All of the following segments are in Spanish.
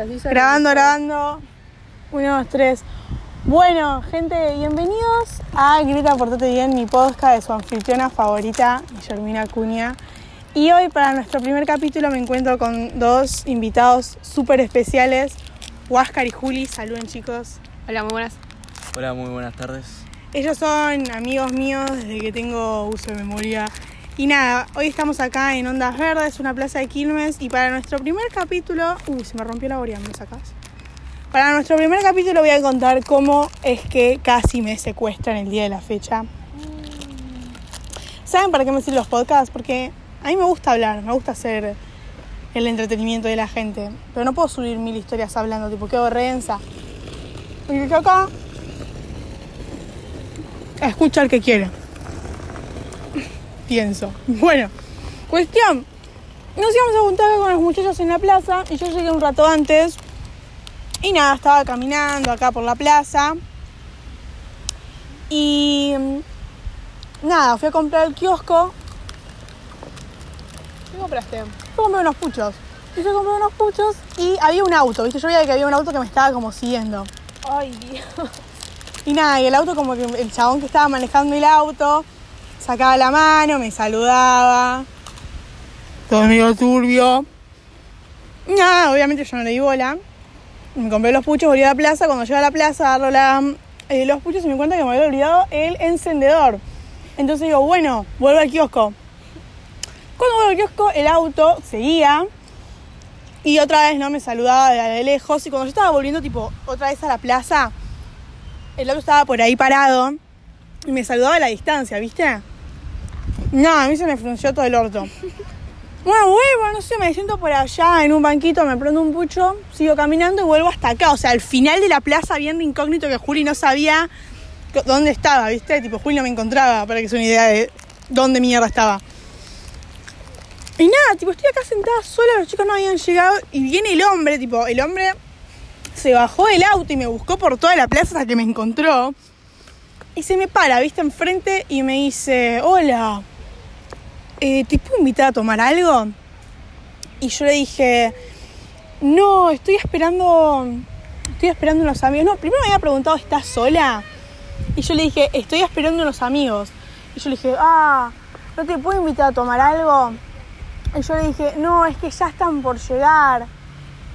Grabando, grabando. Uno, dos, tres. Bueno, gente, bienvenidos a Grita Portate Bien, mi podcast de su anfitriona favorita, Guillermina Cuña. Y hoy para nuestro primer capítulo me encuentro con dos invitados súper especiales, Huáscar y Juli. Saluden chicos. Hola, muy buenas. Hola, muy buenas tardes. Ellos son amigos míos desde que tengo uso de memoria. Y nada, hoy estamos acá en Ondas Verdes, una plaza de Quilmes, y para nuestro primer capítulo... Uy, se me rompió la boria, ¿me sacas? Para nuestro primer capítulo voy a contar cómo es que casi me secuestran el día de la fecha. ¿Saben para qué me sirven los podcasts? Porque a mí me gusta hablar, me gusta hacer el entretenimiento de la gente. Pero no puedo subir mil historias hablando, tipo, qué vergüenza. Y que acá escucha el que quiere. Pienso. Bueno, cuestión. Nos íbamos a juntar con los muchachos en la plaza y yo llegué un rato antes. Y nada, estaba caminando acá por la plaza. Y nada, fui a comprar el kiosco. ¿Qué compraste? Fui a comprar unos puchos. Y a comprar unos puchos y había un auto, ¿viste? Yo veía que había un auto que me estaba como siguiendo. Ay, Dios. Y nada, y el auto como que el chabón que estaba manejando el auto sacaba la mano, me saludaba. Todo medio turbio. Nada, obviamente yo no le di bola. Me compré los puchos, volví a la plaza. Cuando llegué a la plaza agarro la, eh, los puchos y me cuenta que me había olvidado el encendedor. Entonces digo, bueno, vuelvo al kiosco. Cuando vuelvo al kiosco, el auto seguía. Y otra vez no me saludaba de, de lejos. Y cuando yo estaba volviendo, tipo, otra vez a la plaza, el auto estaba por ahí parado. Y me saludaba a la distancia, ¿viste? No, a mí se me frunció todo el orto. Bueno, vuelvo, no sé, me siento por allá en un banquito, me prendo un pucho, sigo caminando y vuelvo hasta acá. O sea, al final de la plaza, bien de incógnito que Juli no sabía dónde estaba, ¿viste? Tipo, Juli no me encontraba, para que se una idea de dónde mierda estaba. Y nada, tipo, estoy acá sentada sola, los chicos no habían llegado y viene el hombre, tipo, el hombre se bajó del auto y me buscó por toda la plaza hasta que me encontró. Y se me para, viste, enfrente y me dice, hola, eh, ¿te puedo invitar a tomar algo? Y yo le dije, no, estoy esperando, estoy esperando unos amigos. No, primero me había preguntado, ¿estás sola? Y yo le dije, estoy esperando unos amigos. Y yo le dije, ah, ¿no te puedo invitar a tomar algo? Y yo le dije, no, es que ya están por llegar.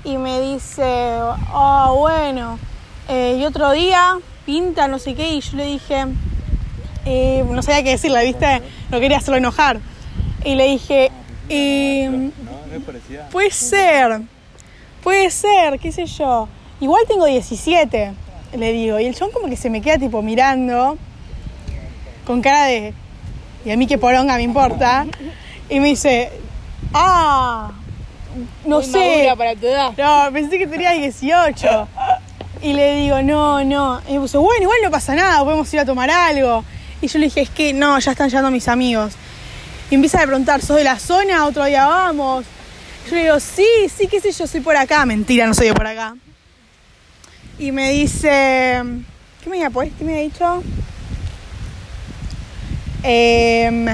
Y me dice, ah, bueno, eh, y otro día pinta, no sé qué. Y yo le dije, eh, no sabía qué decirle, ¿viste? No quería hacerlo enojar. Y le dije, eh, puede ser, puede ser, qué sé yo. Igual tengo 17, le digo. Y el chabón como que se me queda tipo mirando, con cara de, y a mí que poronga me importa. Y me dice, ah, no Muy sé. madura para tu edad. No, pensé que tenía 18. Y le digo, no, no. Y me puso, bueno, igual no pasa nada, podemos ir a tomar algo. Y yo le dije, es que no, ya están llegando mis amigos. Y empieza a preguntar, ¿sos de la zona? Otro día vamos. Yo le digo, sí, sí, qué sé yo, soy por acá. Mentira, no soy de por acá. Y me dice, ¿qué me había pues? ¿Qué me había dicho? Em,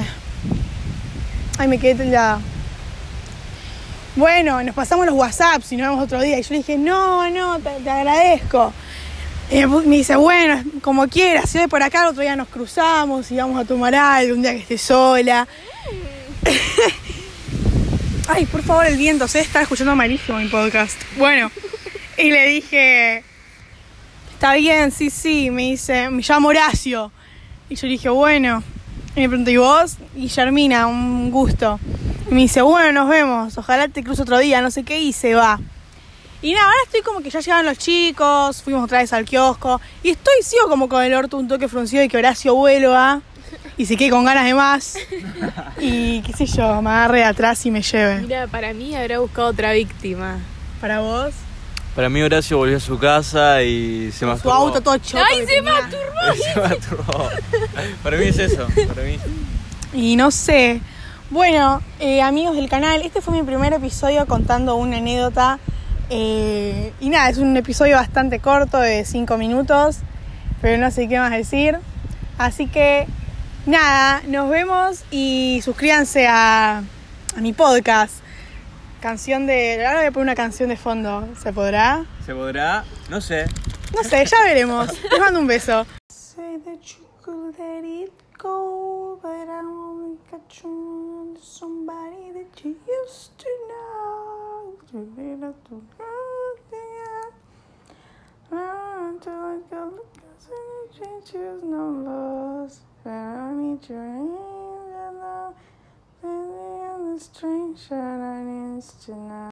ay, me quedé ya. Bueno, nos pasamos los WhatsApps y nos vemos otro día. Y yo le dije, no, no, te, agradezco. Y me dice, bueno, como quieras, si hoy por acá, el otro día nos cruzamos y vamos a tomar algo, un día que esté sola. Ay, por favor, el viento, se está escuchando malísimo mi podcast. Bueno, y le dije, está bien, sí, sí. Me dice, me llamo Horacio. Y yo le dije, bueno. Y me preguntó, ¿y vos? Guillermina, un gusto. Y me dice, bueno, nos vemos, ojalá te cruzo otro día, no sé qué, y se va. Y nada, ahora estoy como que ya llegaron los chicos, fuimos otra vez al kiosco, y estoy, sigo como con el orto un toque fruncido y que Horacio vuelva y se quede con ganas de más. Y qué sé yo, me agarre de atrás y me lleve. Mira, para mí habrá buscado otra víctima. Para vos, Para mí Horacio volvió a su casa y se su masturbó. auto todo choto. ¡Ay, se masturbó! Se masturbó. Para mí es eso. Para mí. Y no sé. Bueno, eh, amigos del canal, este fue mi primer episodio contando una anécdota. eh, y nada, es un episodio bastante corto de 5 minutos, pero no sé qué más decir. Así que nada, nos vemos y suscríbanse a, a mi podcast. Canción de. Ahora voy a poner una canción de fondo. ¿Se podrá? ¿Se podrá? No sé. No sé, ya veremos. Les mando un beso. used to know. You need up to until I feel the cousin change, choose no loss. But I need your angel now, love. Maybe I'm a stranger, I need to know.